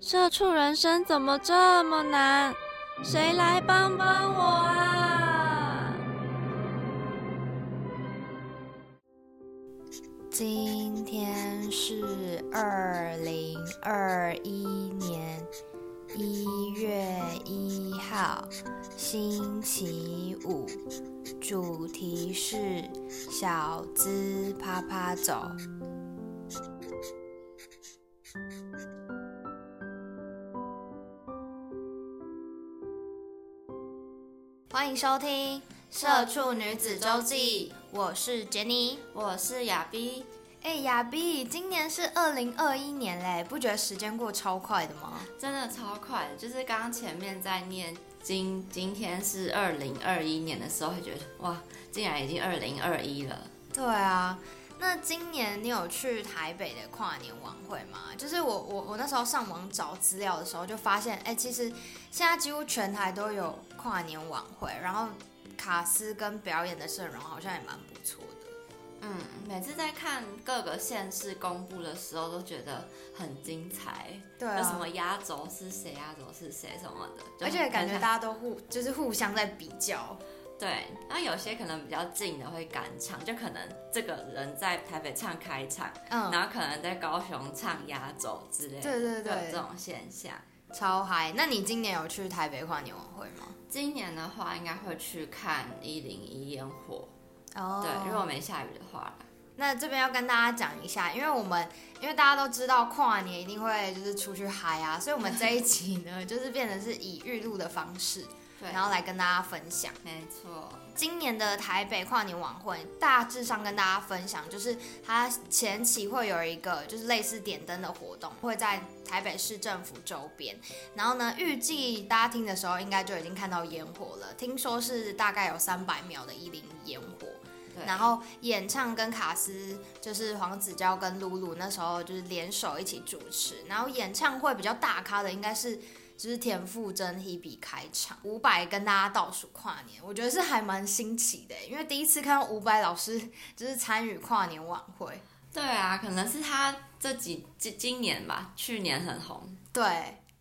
社畜人生怎么这么难？谁来帮帮我啊？今天是二零二一年一月一号，星期五，主题是小资啪啪走。欢迎收听《社畜女子周记》，我是杰尼，我是亚逼。哎，亚逼，今年是二零二一年嘞，不觉得时间过超快的吗？真的超快，就是刚刚前面在念今今天是二零二一年的时候，还觉得哇，竟然已经二零二一了。对啊，那今年你有去台北的跨年晚会吗？就是我我我那时候上网找资料的时候，就发现，哎，其实现在几乎全台都有跨年晚会，然后卡斯跟表演的阵容好像也蛮不错的。嗯，每次在看各个县市公布的时候，都觉得很精彩。对有什么啊，压轴是谁，压轴是谁什么的，而且感觉大家都互就是互相在比较。对，然后有些可能比较近的会赶场，就可能这个人在台北唱开场，嗯，然后可能在高雄唱压轴之类的，对对对这种现象。超嗨。那你今年有去台北跨年晚会吗？今年的话，应该会去看一零一烟火，哦对，如果没下雨的话。那这边要跟大家讲一下，因为我们因为大家都知道跨年一定会就是出去嗨啊，所以我们这一集呢 就是变成是以预录的方式，对，然后来跟大家分享没错，今年的台北跨年晚会。大致上跟大家分享，就是它前期会有一个就是类似点灯的活动，会在台北市政府周边。然后呢，预计大家听的时候应该就已经看到烟火了，听说是大概有三百秒的一零烟火。对，然后演唱跟卡斯就是黄子佼跟露露那时候就是联手一起主持，然后演唱会比较大咖的应该是就是田馥甄、Hebe 开场，伍佰跟大家倒数跨年，我觉得是还蛮新奇的，因为第一次看到伍佰老师就是参与跨年晚会，对啊，可能是他这几今今年吧，去年很红，对，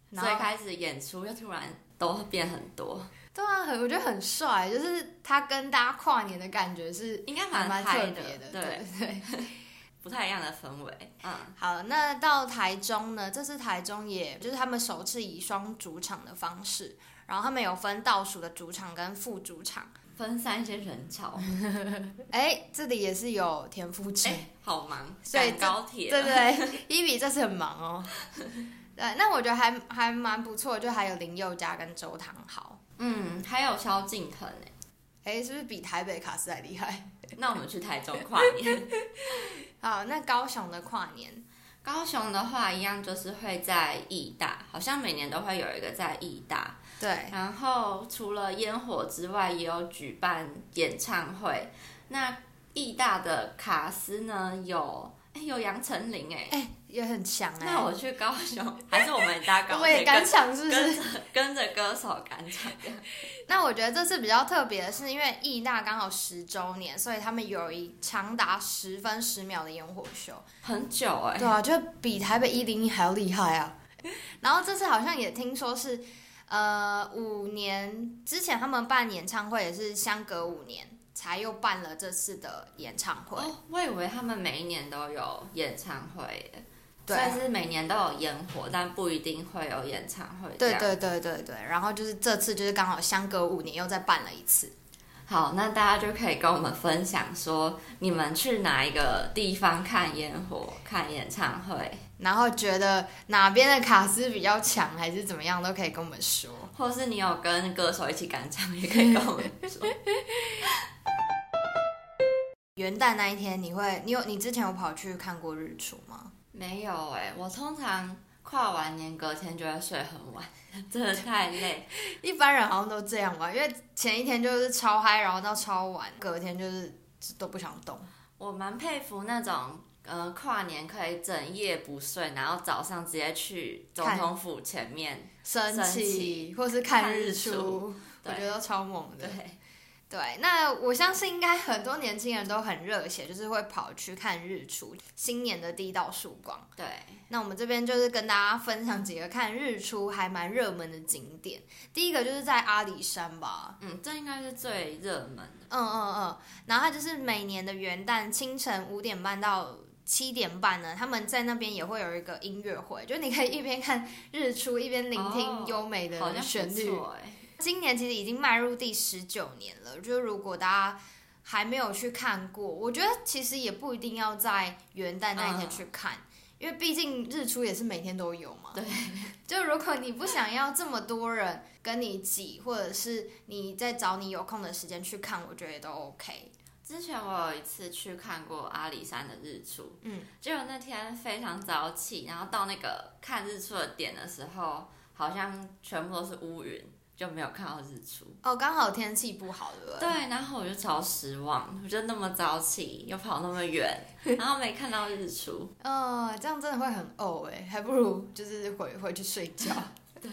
然后所以开始演出又突然都变很多，对啊，很我觉得很帅，就是他跟大家跨年的感觉是应该还蛮嗨特别的，对，对对。不太一样的氛围，嗯，好，那到台中呢？这次台中也就是他们首次以双主场的方式，然后他们有分倒数的主场跟副主场。分散一些人潮，哎，这里也是有田馥甄，哎，好忙，所以赶高铁，对，对，伊比 这次很忙哦。对，那我觉得还还蛮不错，就还有林宥嘉跟周汤豪。嗯，还有萧敬腾哎，哎，是不是比台北卡斯还厉害？那我们去台中跨年。好，那高雄的跨年，高雄的话，一样就是会在义大，好像每年都会有一个在义大。对，然后除了烟火之外，也有举办演唱会。那义大的卡斯呢，有哎有杨丞琳哎，哎，也很强哎。那我去高雄，还是我们搭高我也敢抢，是不是？跟着歌手赶场？那我觉得这次比较特别的是，因为艺大刚好十周年，所以他们有一长达十分十秒的烟火秀。很久哎、对啊，就比台北一零一还要厉害啊！然后这次好像也听说是，呃，五年之前他们办演唱会也是相隔五年才又办了这次的演唱会。哦，我以为他们每一年都有演唱会耶，对所以是每年都有烟火，但不一定会有演唱会。对对。对对对，然后就是这次就是刚好相隔五年又再办了一次。好，那大家就可以跟我们分享说，你们去哪一个地方看烟火、看演唱会，然后觉得哪边的卡斯比较强，还是怎么样，都可以跟我们说。或是你有跟歌手一起赶场，也可以跟我们说。元旦那一天，你会，你有，你之前有跑去看过日出吗？没有哎、我通常跨完年隔天就会睡很晚，真的太累。一般人好像都这样吧，因为前一天就是超嗨，然后到超晚，隔天就是都不想动。我蛮佩服那种。呃，跨年可以整夜不睡，然后早上直接去总统府前面升旗，或是看日出，我觉得超猛的。对，对，那我相信应该很多年轻人都很热血，就是会跑去看日出，新年的第一道曙光。对，那我们这边就是跟大家分享几个看日出还蛮热门的景点。第一个就是在阿里山吧，嗯，这应该是最热门的。嗯嗯嗯，然后它就是每年的元旦清晨五点半到。七点半呢，他们在那边也会有一个音乐会，就你可以一边看日出，一边聆听优美的旋律。今年其实已经迈入第十九年了，就是如果大家还没有去看过，我觉得其实也不一定要在元旦那一天去看，因为毕竟日出也是每天都有嘛。对，就如果你不想要这么多人跟你挤，或者是你在找你有空的时间去看，我觉得都 OK。之前我有一次去看过阿里山的日出，嗯，结果那天非常早起，然后到那个看日出的点的时候，好像全部都是乌云，就没有看到日出。哦，刚好天气不好，对不对？对，然后我就超失望，我就那么早起，又跑那么远，然后没看到日出。哦，这样真的会很呕哎，还不如就是回回去睡觉。对。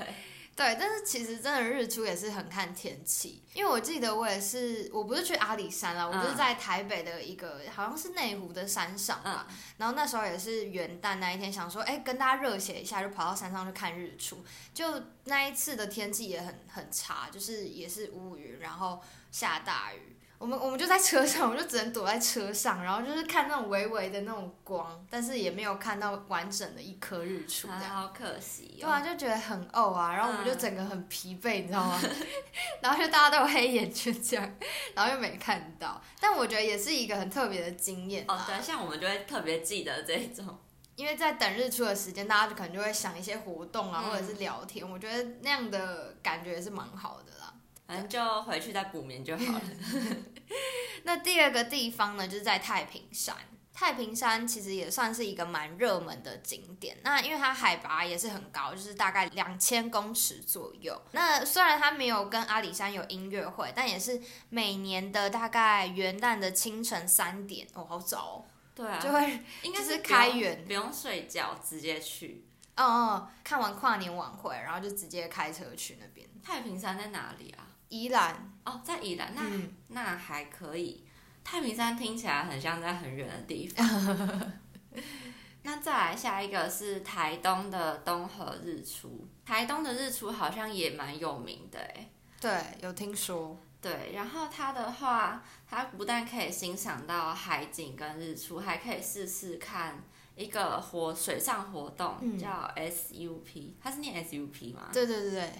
对，但是其实真的日出也是很看天气，因为我记得我也是，我不是去阿里山了，我就是在台北的一个好像是内湖的山上吧，然后那时候也是元旦那一天，想说哎跟大家热血一下，就跑到山上去看日出，就那一次的天气也很很差，就是也是乌云，然后下大雨。我们我们就在车上，我就只能躲在车上，然后就是看那种微微的那种光，但是也没有看到完整的一颗日出，这样好可惜。对啊，就觉得很呕啊，然后我们就整个很疲惫，你知道吗？然后就大家都有黑眼圈这样，然后又没看到。但我觉得也是一个很特别的经验。哦，对，像我们就会特别记得这种，因为在等日出的时间，大家就可能就会想一些活动啊，或者是聊天。我觉得那样的感觉也是蛮好的啦。反正就回去再补眠就好了。那第二个地方呢，就是在太平山。太平山其实也算是一个蛮热门的景点。那因为它海拔也是很高，就是大概两千公尺左右。那虽然它没有跟阿里山有音乐会，但也是每年的大概元旦的清晨三点哦，好早哦。对啊，就会应该是开园，不用睡觉，直接去。哦哦，看完跨年晚会，然后就直接开车去那边。太平山在哪里啊？宜兰哦，在宜兰，那那还可以。太平山听起来很像在很远的地方。那再来下一个是台东的东河日出，台东的日出好像也蛮有名的哎。对，有听说。对，然后它的话，它不但可以欣赏到海景跟日出，还可以试试看一个活水上活动，叫 SUP。它是念 SUP 吗？对对对对。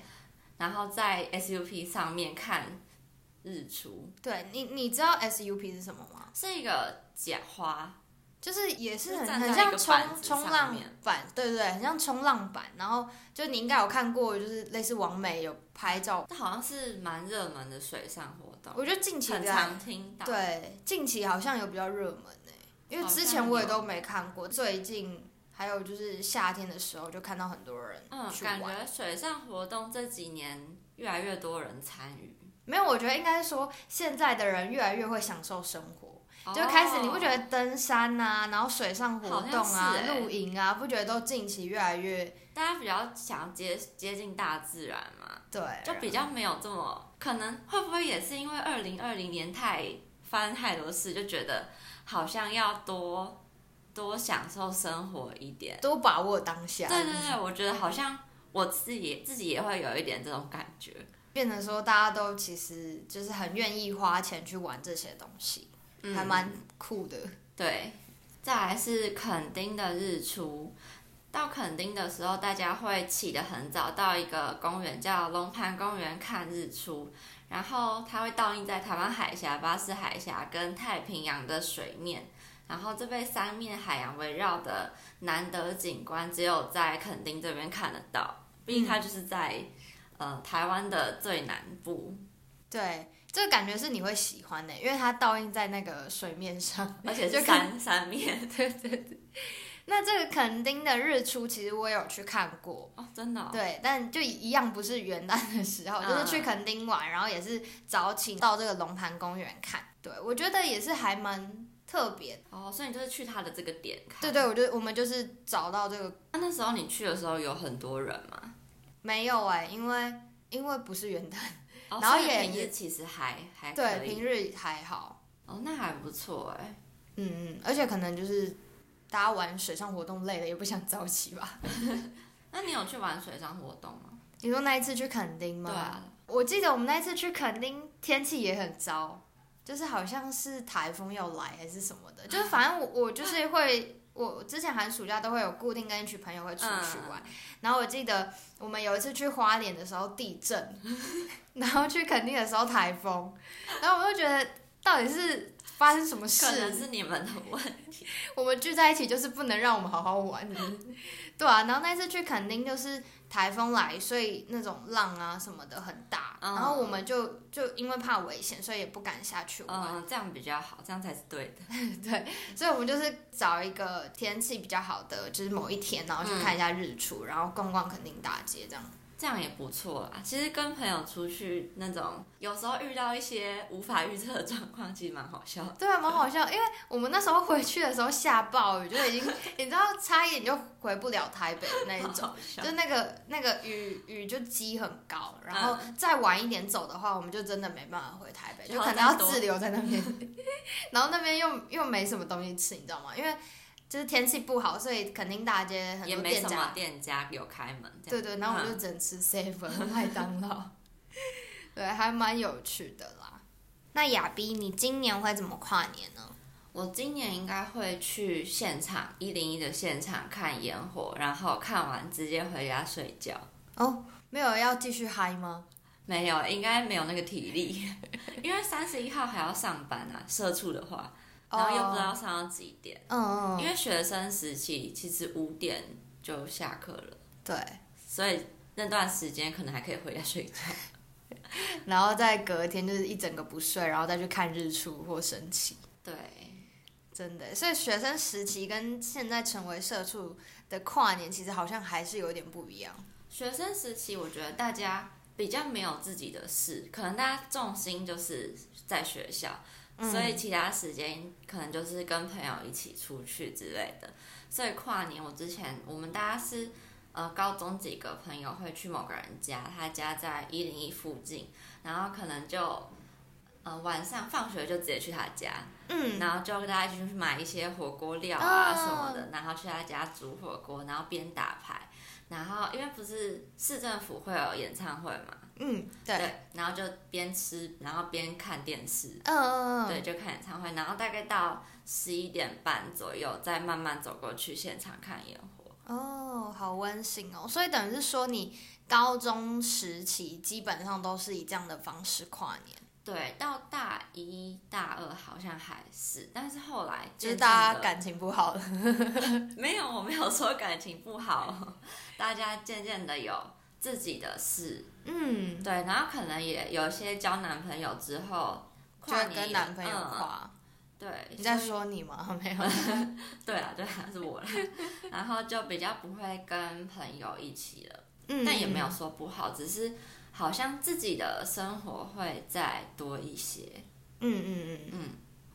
然后在 SUP 上面看日出。对你，你知道 SUP 是什么吗？是一个假花，就是也是很很像冲冲浪板，对对对，很像冲浪板。然后就你应该有看过，就是类似王美有拍照，这好像是蛮热门的水上活动。我觉得近期很常听到，对，近期好像有比较热门诶，因为之前我也都没看过，最近。还有就是夏天的时候，就看到很多人嗯，感觉水上活动这几年越来越多人参与。没有，我觉得应该是说现在的人越来越会享受生活，就开始你不觉得登山啊，然后水上活动啊、露营啊，不觉得都近期越来越大家比较想接接近大自然嘛？对，就比较没有这么可能，会不会也是因为二零二零年太发生太多事，就觉得好像要多。多享受生活一点，多把握当下。对对对，我觉得好像我自己自己也会有一点这种感觉，变成说大家都其实就是很愿意花钱去玩这些东西，还蛮酷的。对，再来是垦丁的日出，到垦丁的时候，大家会起得很早，到一个公园叫龙盘公园看日出，然后它会倒映在台湾海峡、巴士海峡跟太平洋的水面。然后这被三面海洋围绕的难得景观，只有在垦丁这边看得到。毕竟它就是在呃台湾的最南部。对，这个感觉是你会喜欢的，因为它倒映在那个水面上，而且是三三面。对对对。那这个垦丁的日出，其实我有去看过，哦，真的、哦。对，但就一样不是元旦的时候，就是去嗯垦丁玩，然后也是早起到这个龙潭公园看。对，我觉得也是还蛮特别。哦，所以你就是去他的这个点看。对对，我就我们就是找到这个那那时候你去的时候有很多人吗？没有哎、因为因为不是元旦，哦、然后也也平日其实还还对，平日还好。哦，那还不错哎。嗯嗯，而且可能就是大家玩水上活动累了，也不想早起吧。那你有去玩水上活动吗？你说那一次去垦丁吗？对啊，我记得我们那一次去垦丁，天气也很糟，就是好像是台风要来还是什么的，就是反正我我就是会，我之前寒暑假都会有固定跟一群朋友会出去玩，然后我记得我们有一次去花莲的时候地震，然后去垦丁的时候台风，然后我就觉得到底是发生什么事？可能是你们的问题。我们聚在一起就是不能让我们好好玩，对啊。然后那次去垦丁就是台风来，所以那种浪啊什么的很大，嗯然后我们就就因为怕危险，所以也不敢下去玩。嗯，这样比较好，这样才是对的。对，所以我们就是找一个天气比较好的，就是某一天，然后去看一下日出，然后逛逛垦丁大街这样。这样也不错啊。其实跟朋友出去那种，有时候遇到一些无法预测的状况，其实蛮好笑的。对啊，蛮好笑，因为我们那时候回去的时候下暴雨，就已经 你知道差一点就回不了台北的那一种。就那个那个雨雨就积很高，然后再晚一点走的话，我们就真的没办法回台北，就就可能要滞留在那边。然后那边又又没什么东西吃，你知道吗？因为就是天气不好，所以肯定大街很也没什么多店家，店家有开门。对对，然后我们就嗯只能吃 seven 麦当劳，对，还蛮有趣的啦。那亚逼，你今年会怎么跨年呢？我今年应该会去现场一零一的现场看烟火，然后看完直接回家睡觉。哦，没有要继续嗨吗？没有，应该没有那个体力，因为三十一号还要上班啊，社畜的话，然后又不知道上到几点。嗯嗯，因为学生时期其实五点就下课了，对，所以那段时间可能还可以回家睡觉。然后再隔天就是一整个不睡，然后再去看日出或升旗。对，真的，所以学生时期跟现在成为社畜的跨年，其实好像还是有点不一样。学生时期我觉得大家比较没有自己的事，可能大家重心就是在学校，所以其他时间可能就是跟朋友一起出去之类的。所以跨年我之前我们大家是呃高中几个朋友会去某个人家，他家在一零一附近，然后可能就呃晚上放学就直接去他家，嗯，然后就跟大家一起去买一些火锅料哦。啊什么的，然后去他家煮火锅，然后边打牌，然后因为不是市政府会有演唱会嘛，嗯，对，然后就边吃，然后边看电视，嗯嗯嗯，对，就看演唱会，然后大概到十一点半左右，再慢慢走过去现场看烟火。哦，好温馨哦。所以等于是说，你高中时期基本上都是以这样的方式跨年，对，到大一、大二好像还是，但是后来就是渐渐地大家感情不好了。没有，我没有说感情不好，大家渐渐的有自己的事，嗯，对，然后可能也有些交男朋友之后，就跟男朋友嗯。对，你在说你吗？没有。对啊，对啊，是我了，然后就比较不会跟朋友一起了，嗯，但也没有说不好，只是好像自己的生活会再多一些，嗯嗯嗯嗯，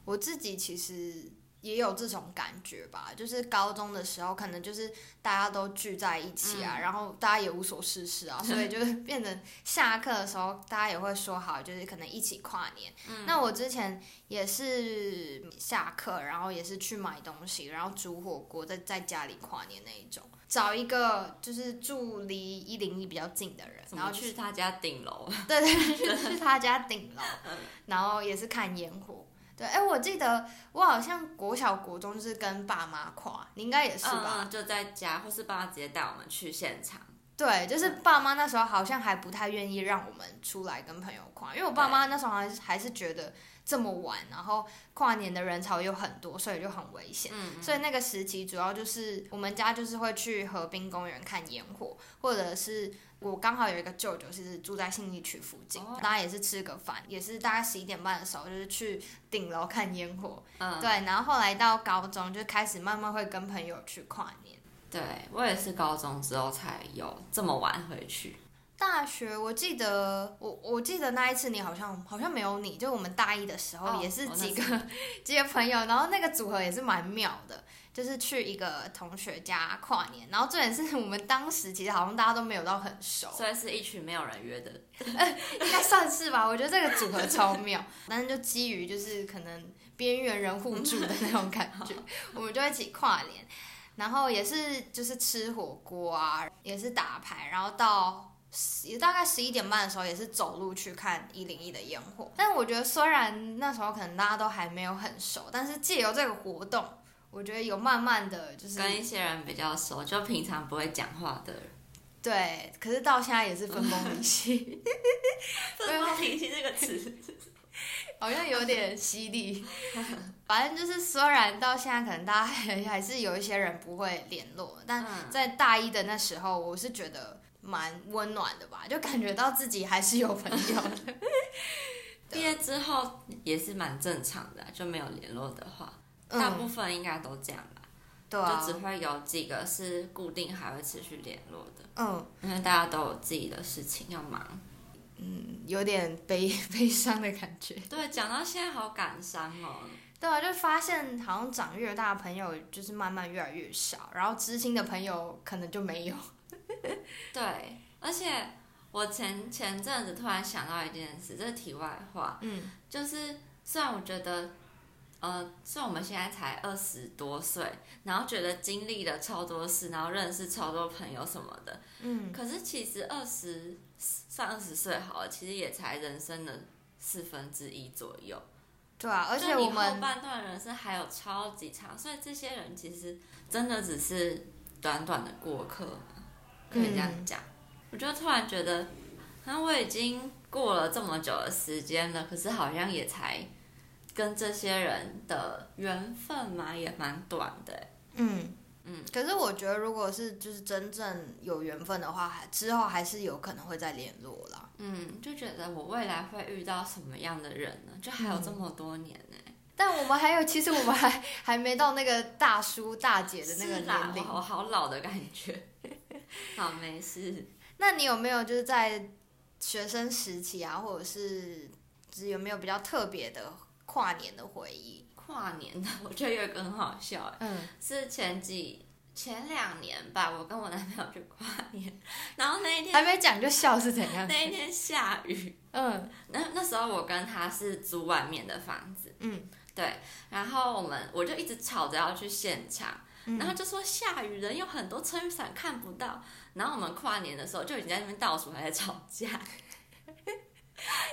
我自己其实也有这种感觉吧，就是高中的时候，可能就是大家都聚在一起啊，嗯然后大家也无所事事啊，所以就是变成下课的时候，大家也会说好，就是可能一起跨年。嗯那我之前也是下课，然后也是去买东西，然后煮火锅，在在家里跨年那一种。找一个就是住离一零一比较近的人，然后去他家顶楼？对对，去去他家顶楼，嗯然后也是看烟火。对，哎，我记得我好像国小国中就是跟爸妈跨，你应该也是吧？嗯，就在家，或是爸妈直接带我们去现场，对，就是爸妈那时候好像还不太愿意让我们出来跟朋友跨，因为我爸妈那时候还是还是觉得这么晚，然后跨年的人潮又很多，所以就很危险。嗯，所以那个时期主要就是我们家就是会去河滨公园看烟火，或者是我刚好有一个舅舅是住在信义区附近，哦大家也是吃个饭，也是大概十一点半的时候就是去顶楼看烟火。嗯，对，然后后来到高中就开始慢慢会跟朋友去跨年。对我也是高中之后才有这么晚回去。大学我记得我我记得那一次你好像好像没有你，就我们大一的时候哦也是几个、次几个朋友，然后那个组合也是蛮妙的，就是去一个同学家跨年，然后重点是我们当时其实好像大家都没有到很熟，所以是一群没有人约的，应该算是吧。我觉得这个组合超妙，但是就基于就是可能边缘人互助的那种感觉，我们就一起跨年，然后也是就是吃火锅啊，也是打牌，然后到十大概十一点半的时候也是走路去看一零一的烟火。但我觉得虽然那时候可能大家都还没有很熟，但是借由这个活动，我觉得有慢慢的就是跟一些人比较熟，就平常不会讲话的人。对，可是到现在也是分崩离析。分崩离析这个词，好像有点犀利，反正就是虽然到现在可能大家还 还是有一些人不会联络，但嗯在大一的那时候，我是觉得蛮温暖的吧，就感觉到自己还是有朋友的。毕业之后也是蛮正常的啊，就没有联络的话，大部嗯，分应该都这样吧。对啊就，只会有几个是固定还会持续联络的，嗯因为大家都有自己的事情要忙。嗯，有点悲 悲伤的感觉。对，讲到现在好感伤哦。对啊，就发现好像长越大，朋友就是慢慢越来越少，然后知心的朋友可能就没有。对，而且我前前阵子突然想到一件事，这是题外话，嗯。就是虽然我觉得，呃，虽然我们现在才二十多岁，然后觉得经历了超多事，然后认识超多朋友什么的，嗯，可是其实二十算二十岁好了，其实也才人生的四分之一左右。对啊，而且你我们后半段人生还有超级长，所以这些人其实真的只是短短的过客。嘛，可以这样嗯讲。我就突然觉得，啊，我已经过了这么久的时间了，可是好像也才跟这些人的缘分嘛，也蛮短的欸。嗯，嗯，可是我觉得，如果是就是真正有缘分的话，还之后还是有可能会再联络啦。嗯，就觉得我未来会遇到什么样的人呢？就还有这么多年呢、但我们还有，其实我们还还没到那个大叔大姐的那个年龄。我我好老的感觉。好，没事。那你有没有就是在学生时期啊，或者是就是有没有比较特别的跨年的回忆？跨年的，我觉得有一个很好笑欸，嗯是前几前两年吧，我跟我男朋友去跨年，然后那一天还没讲就笑是怎样？那一天下雨，嗯那那时候我跟他是租外面的房子，嗯对，然后我们我就一直吵着要去现场，嗯然后就说下雨人有很多撑雨伞看不到，然后我们跨年的时候就已经在那边倒数还在吵架。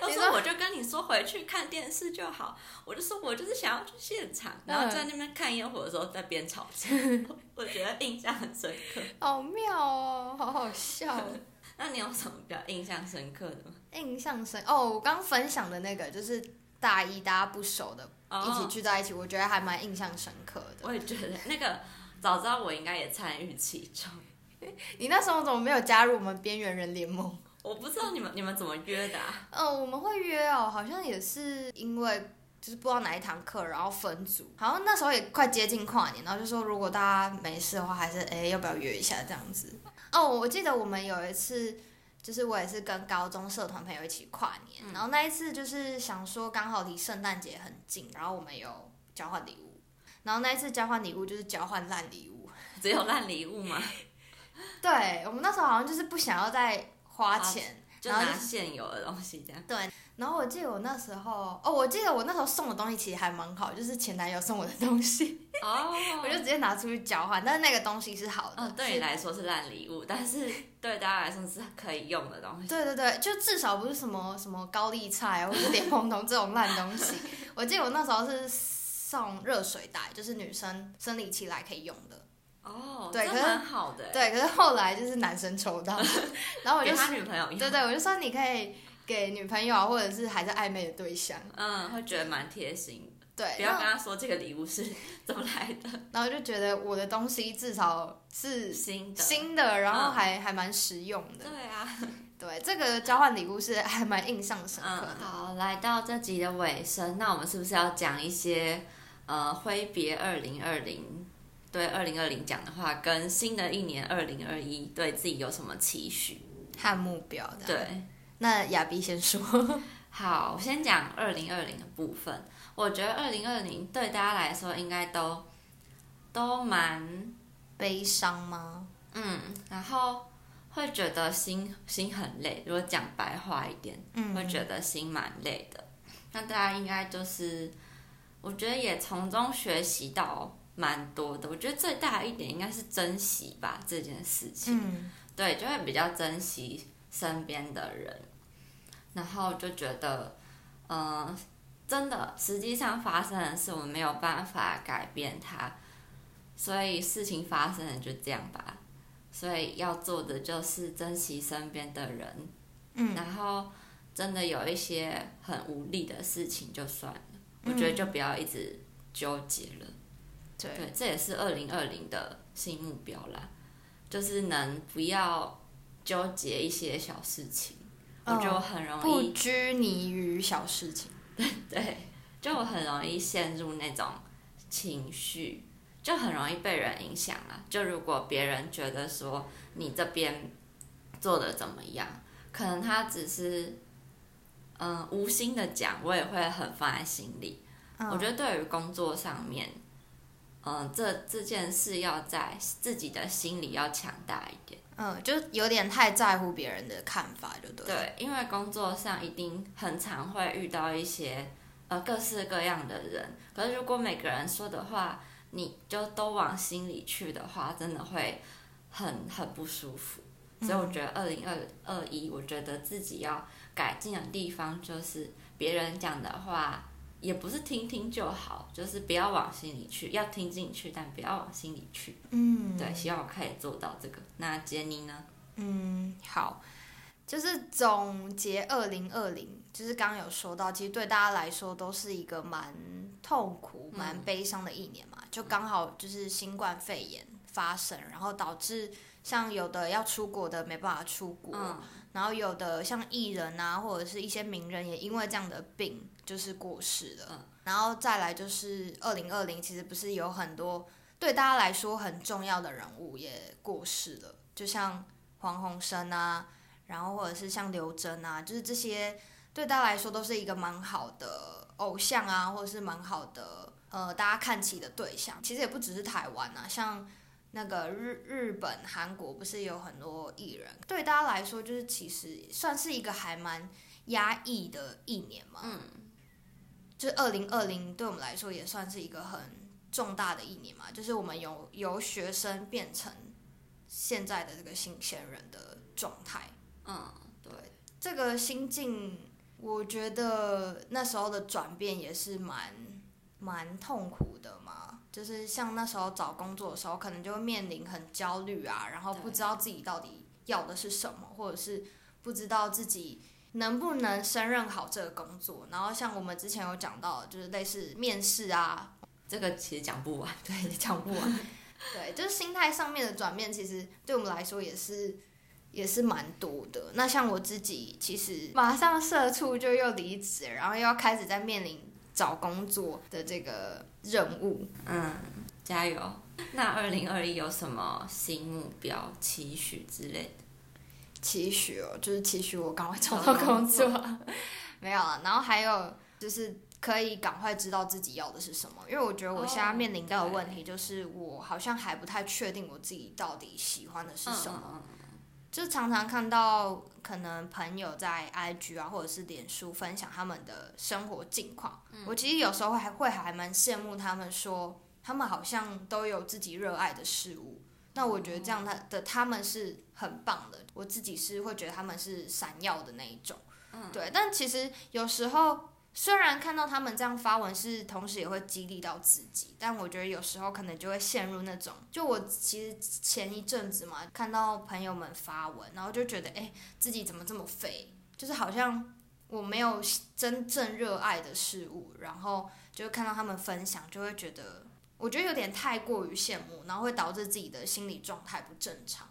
他 你说：“我就跟你说回去看电视就好。”我就说：“我就是想要去现场，然后在那边看烟火的时候在边吵架。我觉得印象很深刻。好妙哦，好好笑哦。那你有什么比较印象深刻的吗？印象深哦，我刚分享的那个就是大一大家不熟的一起哦，聚在一起，我觉得还蛮印象深刻的。我也觉得那个早知道我应该也参与其中。你那时候怎么没有加入我们边缘人联盟？我不知道你们你们怎么约的啊？嗯、我们会约哦，好像也是因为就是不知道哪一堂课，然后分组，好像那时候也快接近跨年，然后就说如果大家没事的话，还是哎要不要约一下这样子。哦，我记得我们有一次。就是我也是跟高中社团朋友一起跨年，嗯然后那一次就是想说刚好离圣诞节很近，然后我们有交换礼物，然后那一次交换礼物就是交换烂礼物，只有烂礼物吗？对我们那时候好像就是不想要再花花钱，就拿现有的东西这样。对然后我记得我那时候，哦，我记得我那时候送的东西其实还蛮好，就是前男友送我的东西，哦，我就直接拿出去交换，但是那个东西是好的，嗯，对你是来说是烂礼物，但是对大家来说是可以用的东西。对对对，就至少不是什么什么高丽菜啊或者莲蓬头这种烂东西。我记得我那时候是送热水袋，就是女生生理期来可以用的。哦，对可是这蛮好的欸，对，可是后来就是男生抽到，然后我给就他女朋友用，对对，我就说你可以给女朋友啊，或者是还在暧昧的对象，嗯，会觉得蛮贴心的。对，不要跟他说这个礼物是 怎么来的，然后就觉得我的东西至少是新的，新的，然后嗯还、还蛮实用的。对啊。对，这个交换礼物是还蛮印象深刻嗯，好，来到这集的尾声，那我们是不是要讲一些呃挥别二零二零？对二零二零讲的话，跟新的一年二零二一对自己有什么期许？和目标的。，对，那亚碧先说。好，我先讲二零二零的部分。我觉得二零二零对大家来说应该都都蛮悲伤吗？嗯，然后会觉得心心很累。如果讲白话一点，嗯会觉得心蛮累的。那大家应该就是，我觉得也从中学习到蛮多的。我觉得最大一点应该是珍惜吧这件事情。嗯对，就会比较珍惜身边的人，然后就觉得，嗯、真的，实际上发生的事我们没有办法改变它，所以事情发生了就这样吧。所以要做的就是珍惜身边的人，嗯然后真的有一些很无力的事情就算了，我觉得就不要一直纠结了。对对，这也是二零二零的新目标啦，就是能不要纠结一些小事情，我哦就很容不易、拘泥于小事情。对，就我很容易陷入那种情绪，就很容易被人影响啊。就如果别人觉得说你这边做的怎么样，可能他只是嗯、无心的讲，我也会很放在心里。嗯我觉得对于工作上面，嗯、这这件事要在自己的心里要强大一点。嗯，就有点太在乎别人的看法，就对。，对，因为工作上一定很常会遇到一些呃各式各样的人，可是如果每个人说的话，你就都往心里去的话，真的会很很不舒服。所以我觉得二零二二一，我觉得自己要改进的地方就是别人讲的话。也不是听听就好，就是不要往心里去，要听进去，但不要往心里去。嗯，对，希望我可以做到这个。那杰尼呢？嗯，好，就是总结二零二零，就是刚刚有说到，其实对大家来说都是一个蛮痛苦、蛮嗯悲伤的一年嘛，就刚好就是新冠肺炎发生，然后导致像有的要出国的没办法出国，嗯，然后有的像艺人啊，或者是一些名人也因为这样的病就是过世了。嗯然后再来就是二零二零，其实不是有很多对大家来说很重要的人物也过世了，就像黄鸿升啊，然后或者是像刘真啊，就是这些对大家来说都是一个蛮好的偶像啊，或者是蛮好的呃大家看起的对象。其实也不只是台湾啊，像那个日日本、韩国不是有很多艺人，对大家来说就是其实算是一个还蛮压抑的一年嘛。嗯，就是二零二零对我们来说也算是一个很重大的一年嘛，就是我们由由学生变成现在的这个新鲜人的状态。嗯，对，这个心境，我觉得那时候的转变也是蛮蛮痛苦的嘛。就是像那时候找工作的时候，可能就会面临很焦虑啊，然后不知道自己到底要的是什么，或者是不知道自己能不能胜任好这个工作。然后像我们之前有讲到，就是类似面试啊，这个其实讲不完。对，讲不完。对，就是心态上面的转变，其实对我们来说也是也是蛮多的。那像我自己，其实马上社畜就又离职，然后又要开始在面临找工作的这个任务。嗯，加油！那二零二一有什么新目标、期许之类的？期许哦，就是期许我赶快找到工作，没有了。然后还有就是可以赶快知道自己要的是什么，因为我觉得我现在哦面临到的问题就是我好像还不太确定我自己到底喜欢的是什么。嗯就常常看到可能朋友在 IG 啊或者是脸书分享他们的生活近况，我其实有时候还会还蛮羡慕他们说他们好像都有自己热爱的事物。那我觉得这样他的他们是很棒的，我自己是会觉得他们是闪耀的那一种。嗯对，但其实有时候虽然看到他们这样发文是，同时也会激励到自己，但我觉得有时候可能就会陷入那种，就我其实前一阵子嘛，看到朋友们发文，然后就觉得，哎，自己怎么这么废？就是好像我没有真正热爱的事物，然后就看到他们分享，就会觉得，我觉得有点太过于羡慕，然后会导致自己的心理状态不正常。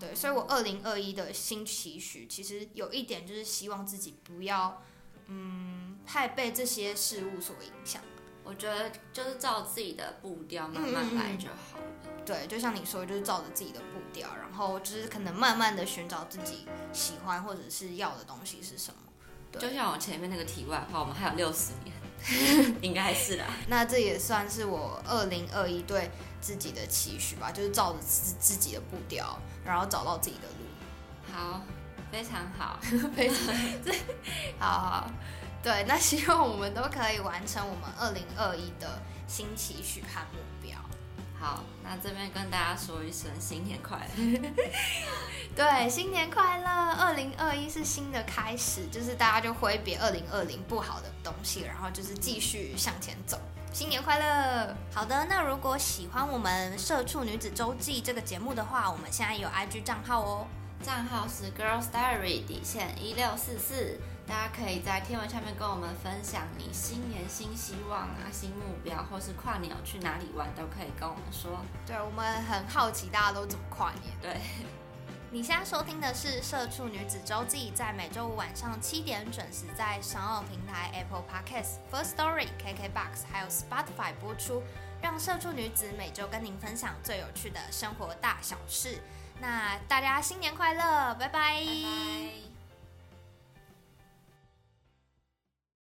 对，所以我二零二一的新期许，其实有一点就是希望自己不要。嗯，太被这些事物所影响。我觉得就是照自己的步调慢慢来就好了。对，就像你说，就是照着自己的步调，然后就是可能慢慢的寻找自己喜欢或者是要的东西是什么。就像我前面那个题外话，我们还有六十年，应该是啦。那这也算是我二零二一对自己的期许吧，就是照着自自己的步调，然后找到自己的路。好。非常好，非常好 好，对，那希望我们都可以完成我们二零二一的新期许和目标。好，那这边跟大家说一声新年快乐。对，新年快乐！二零二一是新的开始，就是大家就挥别二零二零不好的东西，然后就是继续向前走。新年快乐！好的，那如果喜欢我们《社畜女子周记》这个节目的话，我们现在有 IG 账号哦。账号是 Girls Diary 底线一六四四，大家可以在天文下面跟我们分享你新年新希望啊、新目标，或是跨年要去哪里玩，都可以跟我们说。对，我们很好奇大家都怎么跨年。对，你现在收听的是《社畜女子周记》，在每周五晚上七点准时在商奥平台 Apple Podcasts、First Story、KKBox 还有 Spotify 播出，让社畜女子每周跟您分享最有趣的生活大小事。那大家新年快乐，拜拜。